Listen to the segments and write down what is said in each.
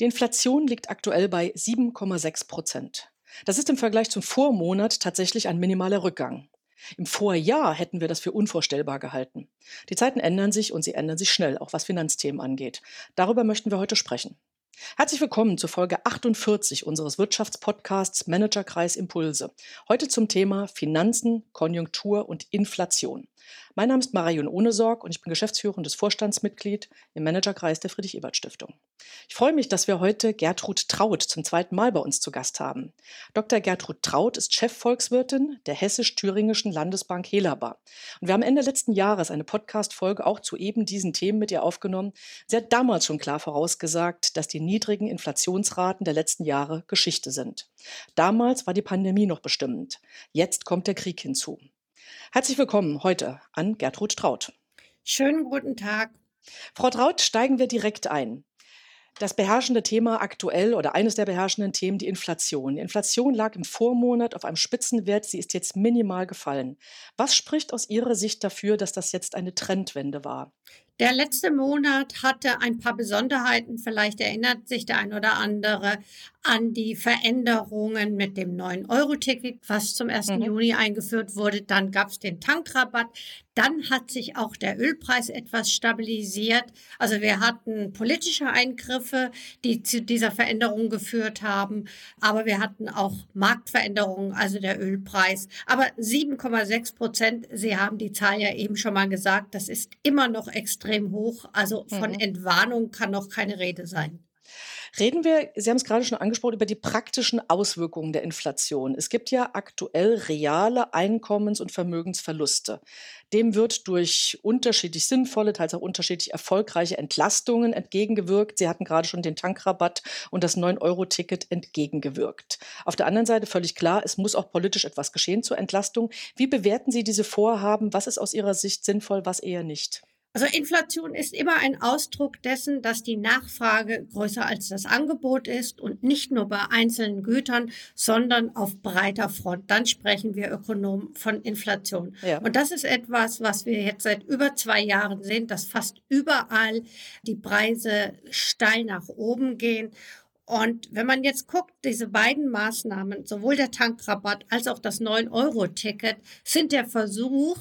Die Inflation liegt aktuell bei 7,6 Prozent. Das ist im Vergleich zum Vormonat tatsächlich ein minimaler Rückgang. Im Vorjahr hätten wir das für unvorstellbar gehalten. Die Zeiten ändern sich und sie ändern sich schnell, auch was Finanzthemen angeht. Darüber möchten wir heute sprechen. Herzlich willkommen zu Folge 48 unseres Wirtschaftspodcasts Managerkreis Impulse. Heute zum Thema Finanzen, Konjunktur und Inflation. Mein Name ist Marion Ohnesorg und ich bin geschäftsführendes Vorstandsmitglied im Managerkreis der Friedrich-Ebert-Stiftung. Ich freue mich, dass wir heute Gertrud Traut zum zweiten Mal bei uns zu Gast haben. Dr. Gertrud Traut ist Chefvolkswirtin der Hessisch-Thüringischen Landesbank Helaba. Und wir haben Ende letzten Jahres eine Podcast-Folge auch zu eben diesen Themen mit ihr aufgenommen. Sie hat damals schon klar vorausgesagt, dass die niedrigen Inflationsraten der letzten Jahre Geschichte sind. Damals war die Pandemie noch bestimmend. Jetzt kommt der Krieg hinzu. Herzlich willkommen heute an Gertrud Traut. Schönen guten Tag. Frau Traut, steigen wir direkt ein. Das beherrschende Thema aktuell oder eines der beherrschenden Themen, die Inflation. Die Inflation lag im Vormonat auf einem Spitzenwert, sie ist jetzt minimal gefallen. Was spricht aus Ihrer Sicht dafür, dass das jetzt eine Trendwende war? Der letzte Monat hatte ein paar Besonderheiten. Vielleicht erinnert sich der ein oder andere an die Veränderungen mit dem 9-Euro-Ticket, was zum 1. Mhm. Juni eingeführt wurde. Dann gab es den Tankrabatt. Dann hat sich auch der Ölpreis etwas stabilisiert. Also wir hatten politische Eingriffe, die zu dieser Veränderung geführt haben. Aber wir hatten auch Marktveränderungen, also der Ölpreis. Aber 7,6 Prozent, Sie haben die Zahl ja eben schon mal gesagt, das ist immer noch extrem hoch. Also von mhm. Entwarnung kann noch keine Rede sein. Reden wir, Sie haben es gerade schon angesprochen, über die praktischen Auswirkungen der Inflation. Es gibt ja aktuell reale Einkommens- und Vermögensverluste. Dem wird durch unterschiedlich sinnvolle, teils auch unterschiedlich erfolgreiche Entlastungen entgegengewirkt. Sie hatten gerade schon den Tankrabatt und das 9-Euro-Ticket entgegengewirkt. Auf der anderen Seite völlig klar, es muss auch politisch etwas geschehen zur Entlastung. Wie bewerten Sie diese Vorhaben? Was ist aus Ihrer Sicht sinnvoll, was eher nicht? Also Inflation ist immer ein Ausdruck dessen, dass die Nachfrage größer als das Angebot ist und nicht nur bei einzelnen Gütern, sondern auf breiter Front. Dann sprechen wir Ökonomen von Inflation. Ja. Und das ist etwas, was wir jetzt seit über zwei Jahren sehen, dass fast überall die Preise steil nach oben gehen. Und wenn man jetzt guckt, diese beiden Maßnahmen, sowohl der Tankrabatt als auch das 9-Euro-Ticket, sind der Versuch,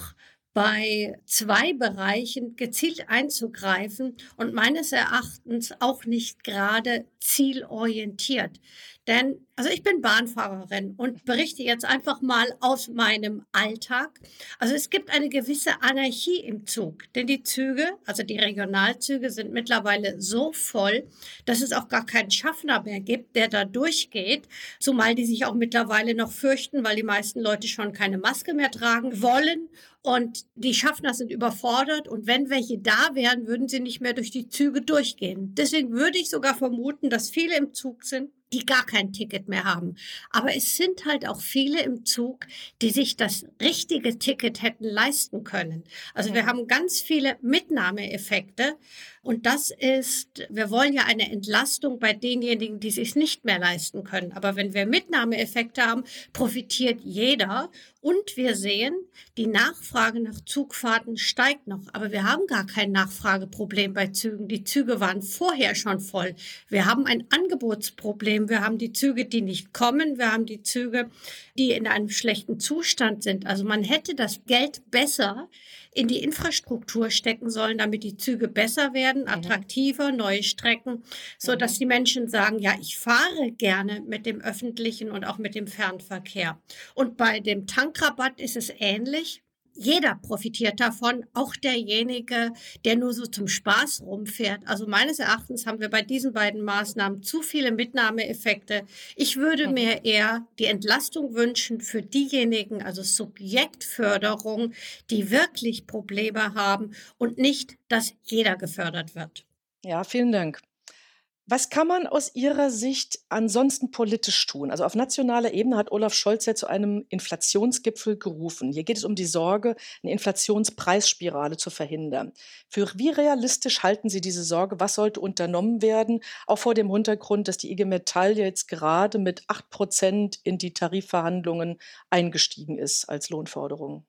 bei zwei Bereichen gezielt einzugreifen und meines Erachtens auch nicht gerade zielorientiert. Denn, also ich bin Bahnfahrerin und berichte jetzt einfach mal aus meinem Alltag. Also es gibt eine gewisse Anarchie im Zug, denn die Züge, also die Regionalzüge sind mittlerweile so voll, dass es auch gar keinen Schaffner mehr gibt, der da durchgeht, zumal die sich auch mittlerweile noch fürchten, weil die meisten Leute schon keine Maske mehr tragen wollen und die Schaffner sind überfordert und wenn welche da wären, würden sie nicht mehr durch die Züge durchgehen. Deswegen würde ich sogar vermuten, dass viele im Zug sind, die gar kein Ticket mehr haben. Aber es sind halt auch viele im Zug, die sich das richtige Ticket hätten leisten können. Also wir haben ganz viele Mitnahmeeffekte. Und das ist, wir wollen ja eine Entlastung bei denjenigen, die sich nicht mehr leisten können. Aber wenn wir Mitnahmeeffekte haben, profitiert jeder. Und wir sehen, die Nachfrage nach Zugfahrten steigt noch. Aber wir haben gar kein Nachfrageproblem bei Zügen. Die Züge waren vorher schon voll. Wir haben ein Angebotsproblem. Wir haben die Züge, die nicht kommen. Wir haben die Züge, die in einem schlechten Zustand sind. Also man hätte das Geld besser in die Infrastruktur stecken sollen, damit die Züge besser werden, attraktiver, neue Strecken, so dass die Menschen sagen, ja, ich fahre gerne mit dem öffentlichen und auch mit dem Fernverkehr. Und bei dem Tankrabatt ist es ähnlich jeder profitiert davon, auch derjenige, der nur so zum Spaß rumfährt. Also meines Erachtens haben wir bei diesen beiden Maßnahmen zu viele Mitnahmeeffekte. Ich würde mir eher die Entlastung wünschen für diejenigen, also Subjektförderung, die wirklich Probleme haben und nicht, dass jeder gefördert wird. Ja, vielen Dank. Was kann man aus Ihrer Sicht ansonsten politisch tun? Also auf nationaler Ebene hat Olaf Scholz ja zu einem Inflationsgipfel gerufen. Hier geht es um die Sorge, eine Inflationspreisspirale zu verhindern. Für wie realistisch halten Sie diese Sorge? Was sollte unternommen werden? Auch vor dem Hintergrund, dass die IG Metall jetzt gerade mit acht Prozent in die Tarifverhandlungen eingestiegen ist als Lohnforderung.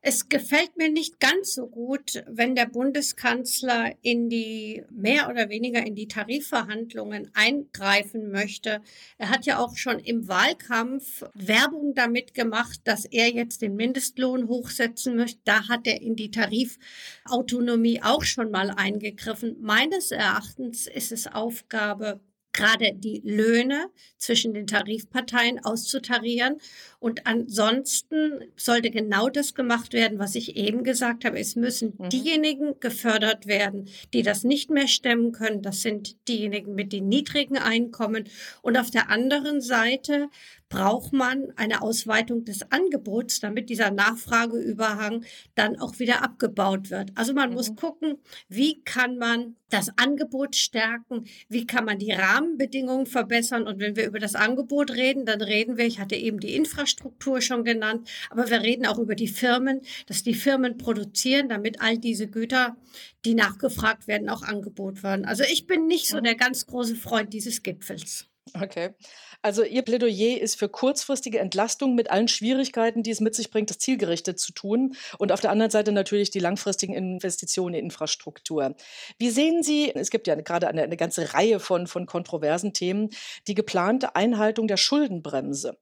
Es gefällt mir nicht ganz so gut, wenn der Bundeskanzler in die mehr oder weniger in die Tarifverhandlungen eingreifen möchte. Er hat ja auch schon im Wahlkampf Werbung damit gemacht, dass er jetzt den Mindestlohn hochsetzen möchte. Da hat er in die Tarifautonomie auch schon mal eingegriffen. Meines Erachtens ist es Aufgabe gerade die Löhne zwischen den Tarifparteien auszutarieren. Und ansonsten sollte genau das gemacht werden, was ich eben gesagt habe. Es müssen mhm. diejenigen gefördert werden, die das nicht mehr stemmen können. Das sind diejenigen mit den niedrigen Einkommen. Und auf der anderen Seite braucht man eine Ausweitung des Angebots, damit dieser Nachfrageüberhang dann auch wieder abgebaut wird. Also man mhm. muss gucken, wie kann man das Angebot stärken, wie kann man die Rahmenbedingungen verbessern. Und wenn wir über das Angebot reden, dann reden wir, ich hatte eben die Infrastruktur schon genannt, aber wir reden auch über die Firmen, dass die Firmen produzieren, damit all diese Güter, die nachgefragt werden, auch Angebot werden. Also ich bin nicht so der ganz große Freund dieses Gipfels. Okay. Also Ihr Plädoyer ist für kurzfristige Entlastung mit allen Schwierigkeiten, die es mit sich bringt, das zielgerichtet zu tun. Und auf der anderen Seite natürlich die langfristigen Investitionen in Infrastruktur. Wie sehen Sie, es gibt ja gerade eine, eine ganze Reihe von, von kontroversen Themen, die geplante Einhaltung der Schuldenbremse.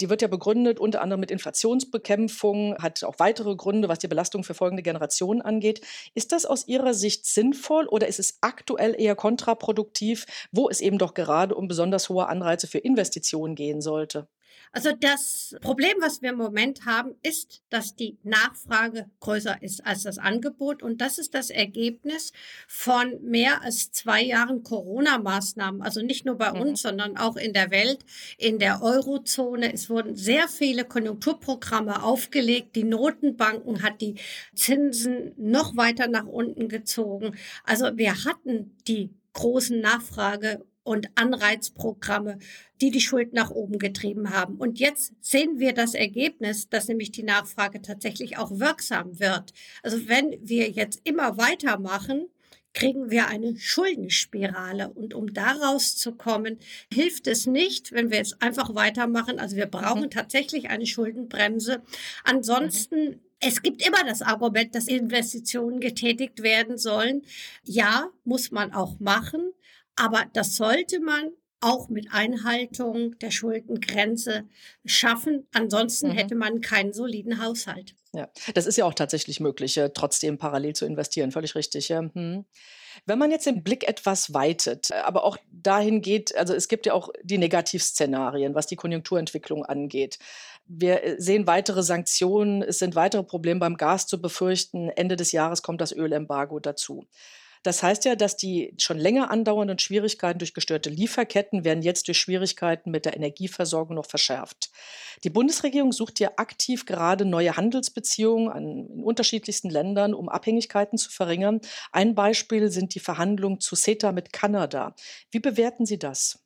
Die wird ja begründet unter anderem mit Inflationsbekämpfung, hat auch weitere Gründe, was die Belastung für folgende Generationen angeht. Ist das aus Ihrer Sicht sinnvoll oder ist es aktuell eher kontraproduktiv, wo es eben doch gerade um besonders hohe Anreize für Investitionen gehen sollte? Also das Problem, was wir im Moment haben, ist, dass die Nachfrage größer ist als das Angebot. Und das ist das Ergebnis von mehr als zwei Jahren Corona-Maßnahmen. Also nicht nur bei mhm. uns, sondern auch in der Welt, in der Eurozone. Es wurden sehr viele Konjunkturprogramme aufgelegt. Die Notenbanken hat die Zinsen noch weiter nach unten gezogen. Also wir hatten die großen Nachfrage und Anreizprogramme, die die Schuld nach oben getrieben haben. Und jetzt sehen wir das Ergebnis, dass nämlich die Nachfrage tatsächlich auch wirksam wird. Also wenn wir jetzt immer weitermachen, kriegen wir eine Schuldenspirale. Und um daraus zu kommen, hilft es nicht, wenn wir jetzt einfach weitermachen. Also wir brauchen mhm. tatsächlich eine Schuldenbremse. Ansonsten mhm. Es gibt immer das Argument, dass Investitionen getätigt werden sollen. Ja, muss man auch machen. Aber das sollte man auch mit Einhaltung der Schuldengrenze schaffen. Ansonsten mhm. hätte man keinen soliden Haushalt. Ja, das ist ja auch tatsächlich möglich, trotzdem parallel zu investieren. Völlig richtig. Ja. Hm. Wenn man jetzt den Blick etwas weitet, aber auch dahin geht, also es gibt ja auch die Negativszenarien, was die Konjunkturentwicklung angeht. Wir äh, sehen weitere Sanktionen, es sind weitere Probleme beim Gas zu befürchten. Ende des Jahres kommt das Ölembargo dazu. Das heißt ja, dass die schon länger andauernden Schwierigkeiten durch gestörte Lieferketten werden jetzt durch Schwierigkeiten mit der Energieversorgung noch verschärft. Die Bundesregierung sucht ja aktiv gerade neue Handelsbeziehungen an, in unterschiedlichsten Ländern, um Abhängigkeiten zu verringern. Ein Beispiel sind die Verhandlungen zu CETA mit Kanada. Wie bewerten Sie das?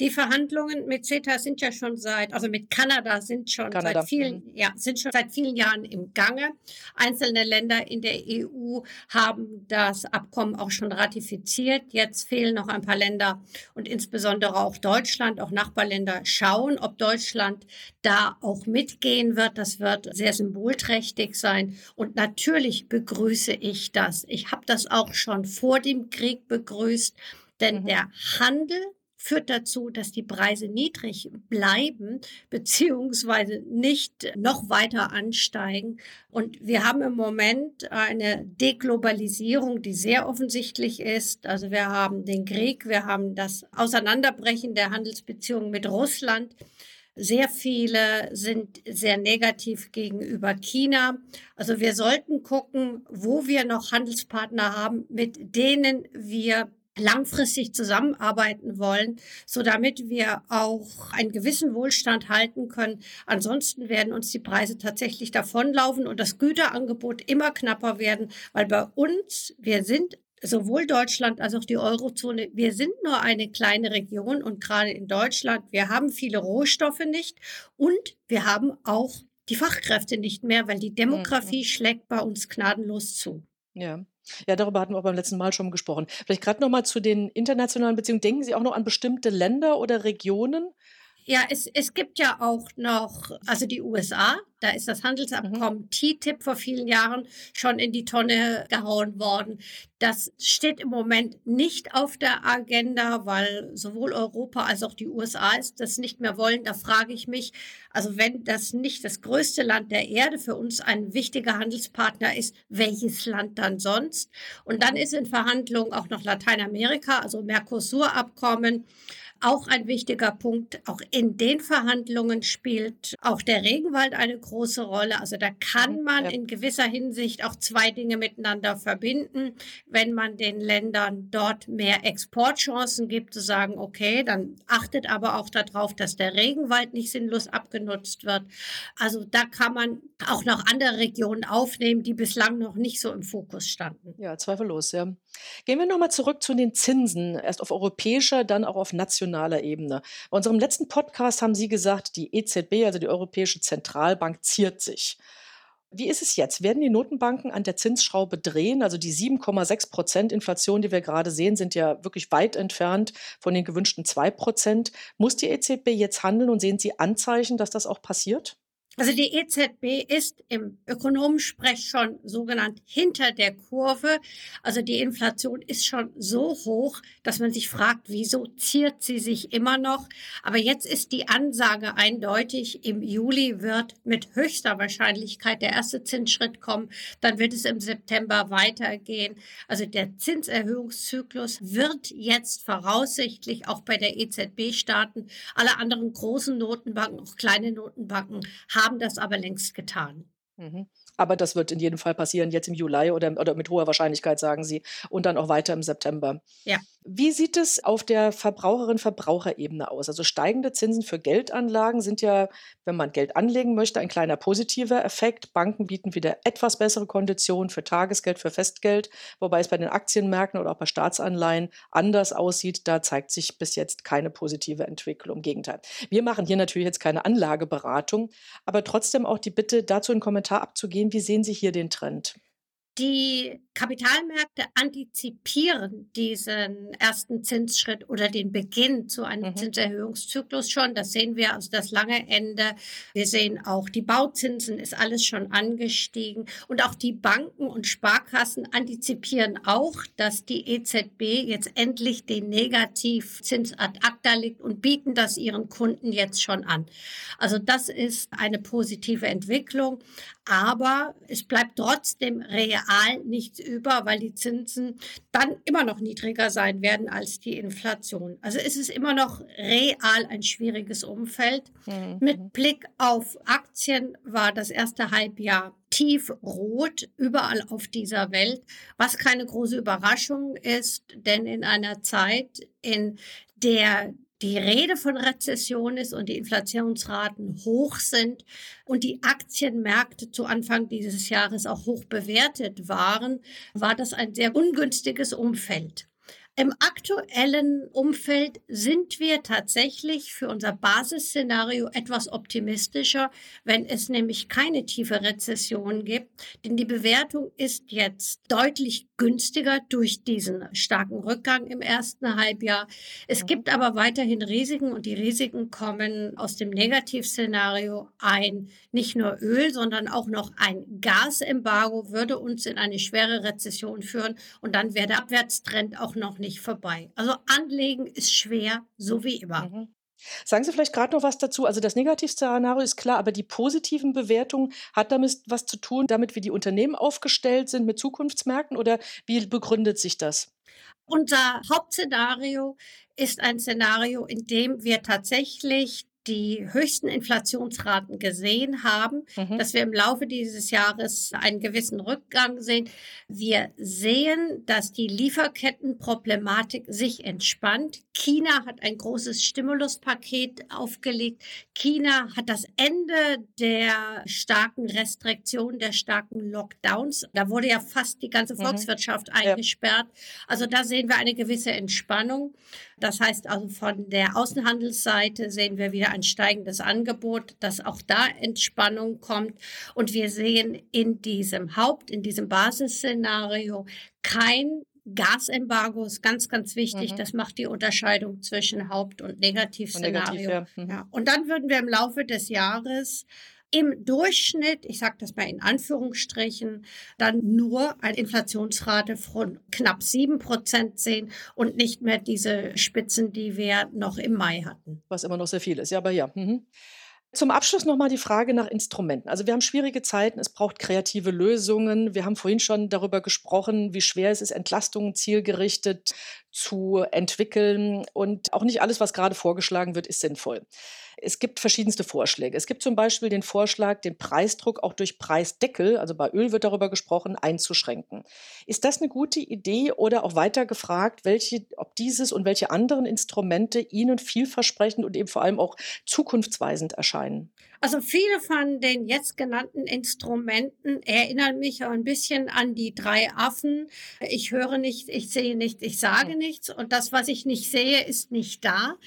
Die Verhandlungen mit CETA sind ja schon seit, also mit Kanada sind schon Kanada. seit vielen, mhm. ja, sind schon seit vielen Jahren im Gange. Einzelne Länder in der EU haben das Abkommen auch schon ratifiziert. Jetzt fehlen noch ein paar Länder und insbesondere auch Deutschland, auch Nachbarländer schauen, ob Deutschland da auch mitgehen wird. Das wird sehr symbolträchtig sein. Und natürlich begrüße ich das. Ich habe das auch schon vor dem Krieg begrüßt, denn mhm. der Handel führt dazu, dass die Preise niedrig bleiben beziehungsweise nicht noch weiter ansteigen. Und wir haben im Moment eine Deglobalisierung, die sehr offensichtlich ist. Also wir haben den Krieg, wir haben das Auseinanderbrechen der Handelsbeziehungen mit Russland. Sehr viele sind sehr negativ gegenüber China. Also wir sollten gucken, wo wir noch Handelspartner haben, mit denen wir langfristig zusammenarbeiten wollen, so damit wir auch einen gewissen Wohlstand halten können. Ansonsten werden uns die Preise tatsächlich davonlaufen und das Güterangebot immer knapper werden, weil bei uns, wir sind sowohl Deutschland als auch die Eurozone, wir sind nur eine kleine Region und gerade in Deutschland, wir haben viele Rohstoffe nicht und wir haben auch die Fachkräfte nicht mehr, weil die Demografie mhm. schlägt bei uns gnadenlos zu. Ja. Ja, darüber hatten wir auch beim letzten Mal schon gesprochen. Vielleicht gerade noch mal zu den internationalen Beziehungen. Denken Sie auch noch an bestimmte Länder oder Regionen, Ja, es, es gibt ja auch noch, also die USA, da ist das Handelsabkommen mhm. TTIP vor vielen Jahren schon in die Tonne gehauen worden. Das steht im Moment nicht auf der Agenda, weil sowohl Europa als auch die USA das nicht mehr wollen. Da frage ich mich, also wenn das nicht das größte Land der Erde für uns ein wichtiger Handelspartner ist, welches Land dann sonst? Und dann ist in Verhandlungen auch noch Lateinamerika, also Mercosur-Abkommen. Auch ein wichtiger Punkt, auch in den Verhandlungen spielt auch der Regenwald eine große Rolle. Also da kann man ja. in gewisser Hinsicht auch zwei Dinge miteinander verbinden. Wenn man den Ländern dort mehr Exportchancen gibt, zu sagen, okay, dann achtet aber auch darauf, dass der Regenwald nicht sinnlos abgenutzt wird. Also da kann man auch noch andere Regionen aufnehmen, die bislang noch nicht so im Fokus standen. Ja, zweifellos, ja. Gehen wir nochmal zurück zu den Zinsen, erst auf europäischer, dann auch auf nationaler Ebene. Bei unserem letzten Podcast haben Sie gesagt, die EZB, also die Europäische Zentralbank, ziert sich. Wie ist es jetzt? Werden die Notenbanken an der Zinsschraube drehen? Also die 7,6 Prozent Inflation, die wir gerade sehen, sind ja wirklich weit entfernt von den gewünschten 2 Prozent. Muss die EZB jetzt handeln und sehen Sie Anzeichen, dass das auch passiert? Also die EZB ist im Ökonomensprech schon sogenannt hinter der Kurve. Also die Inflation ist schon so hoch, dass man sich fragt, wieso ziert sie sich immer noch? Aber jetzt ist die Ansage eindeutig, im Juli wird mit höchster Wahrscheinlichkeit der erste Zinsschritt kommen. Dann wird es im September weitergehen. Also der Zinserhöhungszyklus wird jetzt voraussichtlich auch bei der EZB starten. Alle anderen großen Notenbanken, auch kleine Notenbanken, haben haben das aber längst getan. Mhm. Aber das wird in jedem Fall passieren, jetzt im Juli oder, oder mit hoher Wahrscheinlichkeit, sagen Sie, und dann auch weiter im September. Ja. Wie sieht es auf der Verbraucherin-Verbraucherebene aus? Also steigende Zinsen für Geldanlagen sind ja, wenn man Geld anlegen möchte, ein kleiner positiver Effekt. Banken bieten wieder etwas bessere Konditionen für Tagesgeld, für Festgeld, wobei es bei den Aktienmärkten oder auch bei Staatsanleihen anders aussieht. Da zeigt sich bis jetzt keine positive Entwicklung. Im Gegenteil. Wir machen hier natürlich jetzt keine Anlageberatung, aber trotzdem auch die Bitte, dazu einen Kommentar abzugehen. Wie sehen Sie hier den Trend? Die Kapitalmärkte antizipieren diesen ersten Zinsschritt oder den Beginn zu einem mhm. Zinserhöhungszyklus schon. Das sehen wir, also das lange Ende. Wir sehen auch, die Bauzinsen ist alles schon angestiegen. Und auch die Banken und Sparkassen antizipieren auch, dass die EZB jetzt endlich den Negativzins ad acta legt und bieten das ihren Kunden jetzt schon an. Also das ist eine positive Entwicklung. Aber es bleibt trotzdem real nichts über, weil die Zinsen dann immer noch niedriger sein werden als die Inflation. Also es ist immer noch real ein schwieriges Umfeld. Mhm. Mit Blick auf Aktien war das erste Halbjahr tiefrot überall auf dieser Welt, was keine große Überraschung ist, denn in einer Zeit, in der die Rede von Rezession ist und die Inflationsraten hoch sind und die Aktienmärkte zu Anfang dieses Jahres auch hoch bewertet waren, war das ein sehr ungünstiges Umfeld. Im aktuellen Umfeld sind wir tatsächlich für unser Basisszenario etwas optimistischer, wenn es nämlich keine tiefe Rezession gibt. Denn die Bewertung ist jetzt deutlich günstiger durch diesen starken Rückgang im ersten Halbjahr. Es gibt aber weiterhin Risiken und die Risiken kommen aus dem Negativszenario ein. Nicht nur Öl, sondern auch noch ein Gasembargo würde uns in eine schwere Rezession führen und dann wäre der Abwärtstrend auch noch nicht nicht vorbei. Also anlegen ist schwer, so wie immer. Mhm. Sagen Sie vielleicht gerade noch was dazu. Also das Negativszenario ist klar, aber die positiven Bewertungen hat damit was zu tun, damit wie die Unternehmen aufgestellt sind mit Zukunftsmärkten oder wie begründet sich das? Unser Hauptszenario ist ein Szenario, in dem wir tatsächlich die höchsten Inflationsraten gesehen haben, mhm. dass wir im Laufe dieses Jahres einen gewissen Rückgang sehen. Wir sehen, dass die Lieferkettenproblematik sich entspannt. China hat ein großes Stimuluspaket aufgelegt. China hat das Ende der starken Restriktionen, der starken Lockdowns. Da wurde ja fast die ganze mhm. Volkswirtschaft mhm. eingesperrt. Ja. Also da sehen wir eine gewisse Entspannung. Das heißt also von der Außenhandelsseite sehen wir wieder ein steigendes Angebot, dass auch da Entspannung kommt. Und wir sehen in diesem Haupt, in diesem Basisszenario kein Gasembargo ist ganz, ganz wichtig. Mhm. Das macht die Unterscheidung zwischen Haupt- und Negativszenario. Und, negativ, ja. Mhm. Ja. und dann würden wir im Laufe des Jahres im Durchschnitt, ich sage das mal in Anführungsstrichen, dann nur eine Inflationsrate von knapp sieben Prozent sehen und nicht mehr diese Spitzen, die wir noch im Mai hatten. Was immer noch sehr viel ist, ja, aber ja. Mhm. Zum Abschluss nochmal die Frage nach Instrumenten. Also wir haben schwierige Zeiten, es braucht kreative Lösungen. Wir haben vorhin schon darüber gesprochen, wie schwer es ist, Entlastungen zielgerichtet zu entwickeln. Und auch nicht alles, was gerade vorgeschlagen wird, ist sinnvoll. Es gibt verschiedenste Vorschläge. Es gibt zum Beispiel den Vorschlag, den Preisdruck auch durch Preisdeckel, also bei Öl wird darüber gesprochen, einzuschränken. Ist das eine gute Idee oder auch weiter gefragt, welche, ob dieses und welche anderen Instrumente Ihnen vielversprechend und eben vor allem auch zukunftsweisend erscheinen? Also viele von den jetzt genannten Instrumenten erinnern mich ein bisschen an die drei Affen. Ich höre nicht, ich sehe nicht, ich sage nichts und das, was ich nicht sehe, ist nicht da.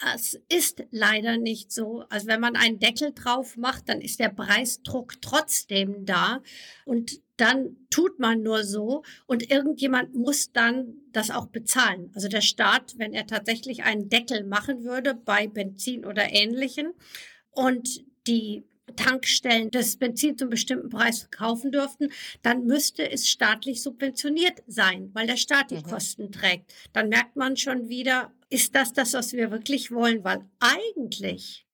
Das ist leider nicht so. Also wenn man einen Deckel drauf macht, dann ist der Preisdruck trotzdem da und dann tut man nur so und irgendjemand muss dann das auch bezahlen. Also der Staat, wenn er tatsächlich einen Deckel machen würde bei Benzin oder ähnlichen und die Tankstellen das Benzin zum bestimmten Preis verkaufen dürften, dann müsste es staatlich subventioniert sein, weil der Staat die mhm. Kosten trägt. Dann merkt man schon wieder, ist das das, was wir wirklich wollen? Weil eigentlich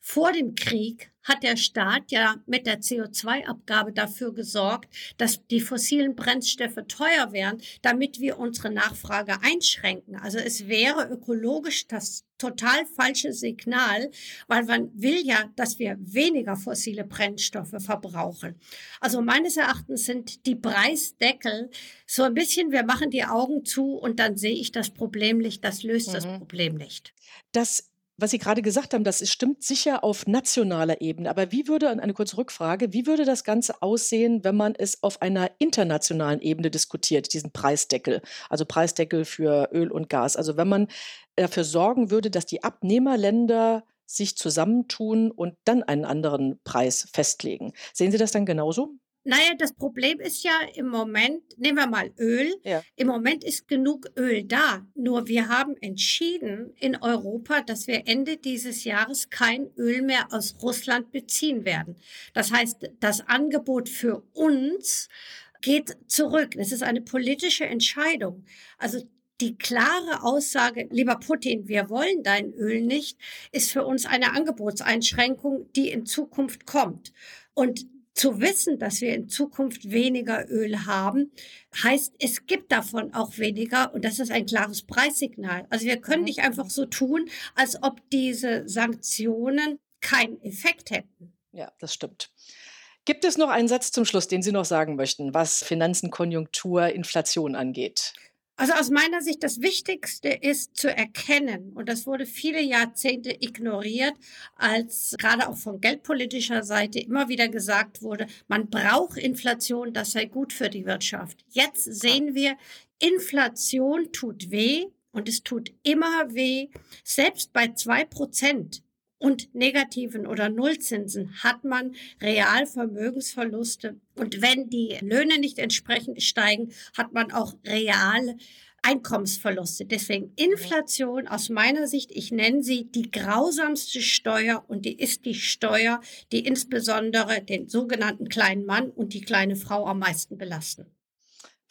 vor dem Krieg hat der Staat ja mit der CO2-Abgabe dafür gesorgt, dass die fossilen Brennstoffe teuer wären, damit wir unsere Nachfrage einschränken. Also es wäre ökologisch das total falsche Signal, weil man will ja, dass wir weniger fossile Brennstoffe verbrauchen. Also meines Erachtens sind die Preisdeckel so ein bisschen, wir machen die Augen zu und dann sehe ich das Problem nicht, das löst mhm. das Problem nicht. Das was Sie gerade gesagt haben, das stimmt sicher auf nationaler Ebene. Aber wie würde, eine kurze Rückfrage, wie würde das Ganze aussehen, wenn man es auf einer internationalen Ebene diskutiert, diesen Preisdeckel, also Preisdeckel für Öl und Gas? Also wenn man dafür sorgen würde, dass die Abnehmerländer sich zusammentun und dann einen anderen Preis festlegen. Sehen Sie das dann genauso? Naja, das Problem ist ja im Moment, nehmen wir mal Öl. Ja. Im Moment ist genug Öl da. Nur wir haben entschieden in Europa, dass wir Ende dieses Jahres kein Öl mehr aus Russland beziehen werden. Das heißt, das Angebot für uns geht zurück. Es ist eine politische Entscheidung. Also die klare Aussage, lieber Putin, wir wollen dein Öl nicht, ist für uns eine Angebotseinschränkung, die in Zukunft kommt. Und zu wissen, dass wir in Zukunft weniger Öl haben, heißt, es gibt davon auch weniger und das ist ein klares Preissignal. Also wir können nicht einfach so tun, als ob diese Sanktionen keinen Effekt hätten. Ja, das stimmt. Gibt es noch einen Satz zum Schluss, den Sie noch sagen möchten, was Finanzen, Konjunktur, Inflation angeht? Also aus meiner Sicht das Wichtigste ist zu erkennen, und das wurde viele Jahrzehnte ignoriert, als gerade auch von geldpolitischer Seite immer wieder gesagt wurde, man braucht Inflation, das sei gut für die Wirtschaft. Jetzt sehen wir, Inflation tut weh und es tut immer weh, selbst bei zwei Prozent und negativen oder Nullzinsen hat man Realvermögensverluste. Und wenn die Löhne nicht entsprechend steigen, hat man auch real Einkommensverluste. Deswegen Inflation aus meiner Sicht, ich nenne sie die grausamste Steuer und die ist die Steuer, die insbesondere den sogenannten kleinen Mann und die kleine Frau am meisten belasten.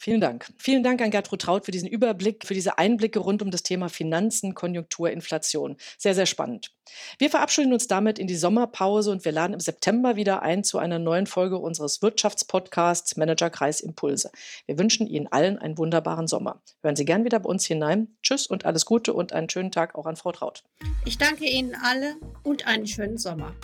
Vielen Dank. Vielen Dank an Gertrud Traut für diesen Überblick, für diese Einblicke rund um das Thema Finanzen, Konjunktur, Inflation. Sehr, sehr spannend. Wir verabschieden uns damit in die Sommerpause und wir laden im September wieder ein zu einer neuen Folge unseres Wirtschaftspodcasts Managerkreis Impulse. Wir wünschen Ihnen allen einen wunderbaren Sommer. Hören Sie gern wieder bei uns hinein. Tschüss und alles Gute und einen schönen Tag auch an Frau Traut. Ich danke Ihnen alle und einen schönen Sommer.